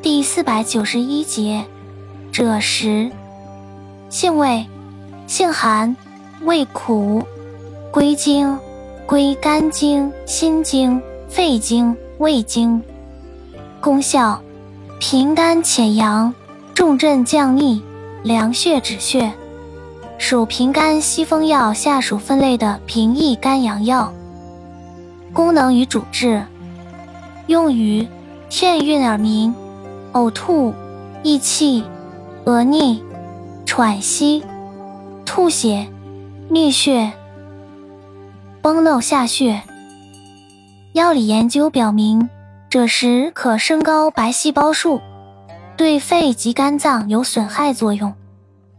第四百九十一节，赭石，性味，性寒，味苦，归经，归肝经、心经、肺经、胃经。功效，平肝潜阳，重镇降逆，凉血止血。属平肝息风药下属分类的平抑肝阳药。功能与主治，用于眩晕耳鸣、呕吐、易气、额逆、喘息、吐血、衄血、崩漏下血。药理研究表明，赭石可升高白细胞数，对肺及肝脏有损害作用。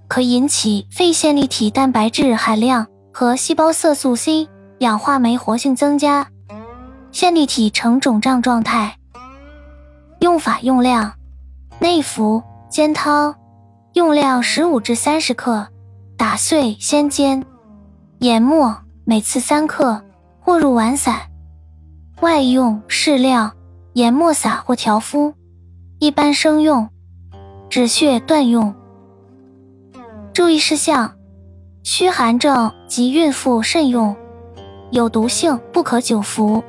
可引起肺线粒体蛋白质含量和细胞色素 C、氧化酶活性增加，线粒体呈肿胀状态。用法用量：内服，煎汤，用量十五至三十克，打碎先煎。研末，每次三克，或入丸散。外用适量，研末撒或调敷。一般生用，止血断用。注意事项：虚寒症及孕妇慎用，有毒性，不可久服。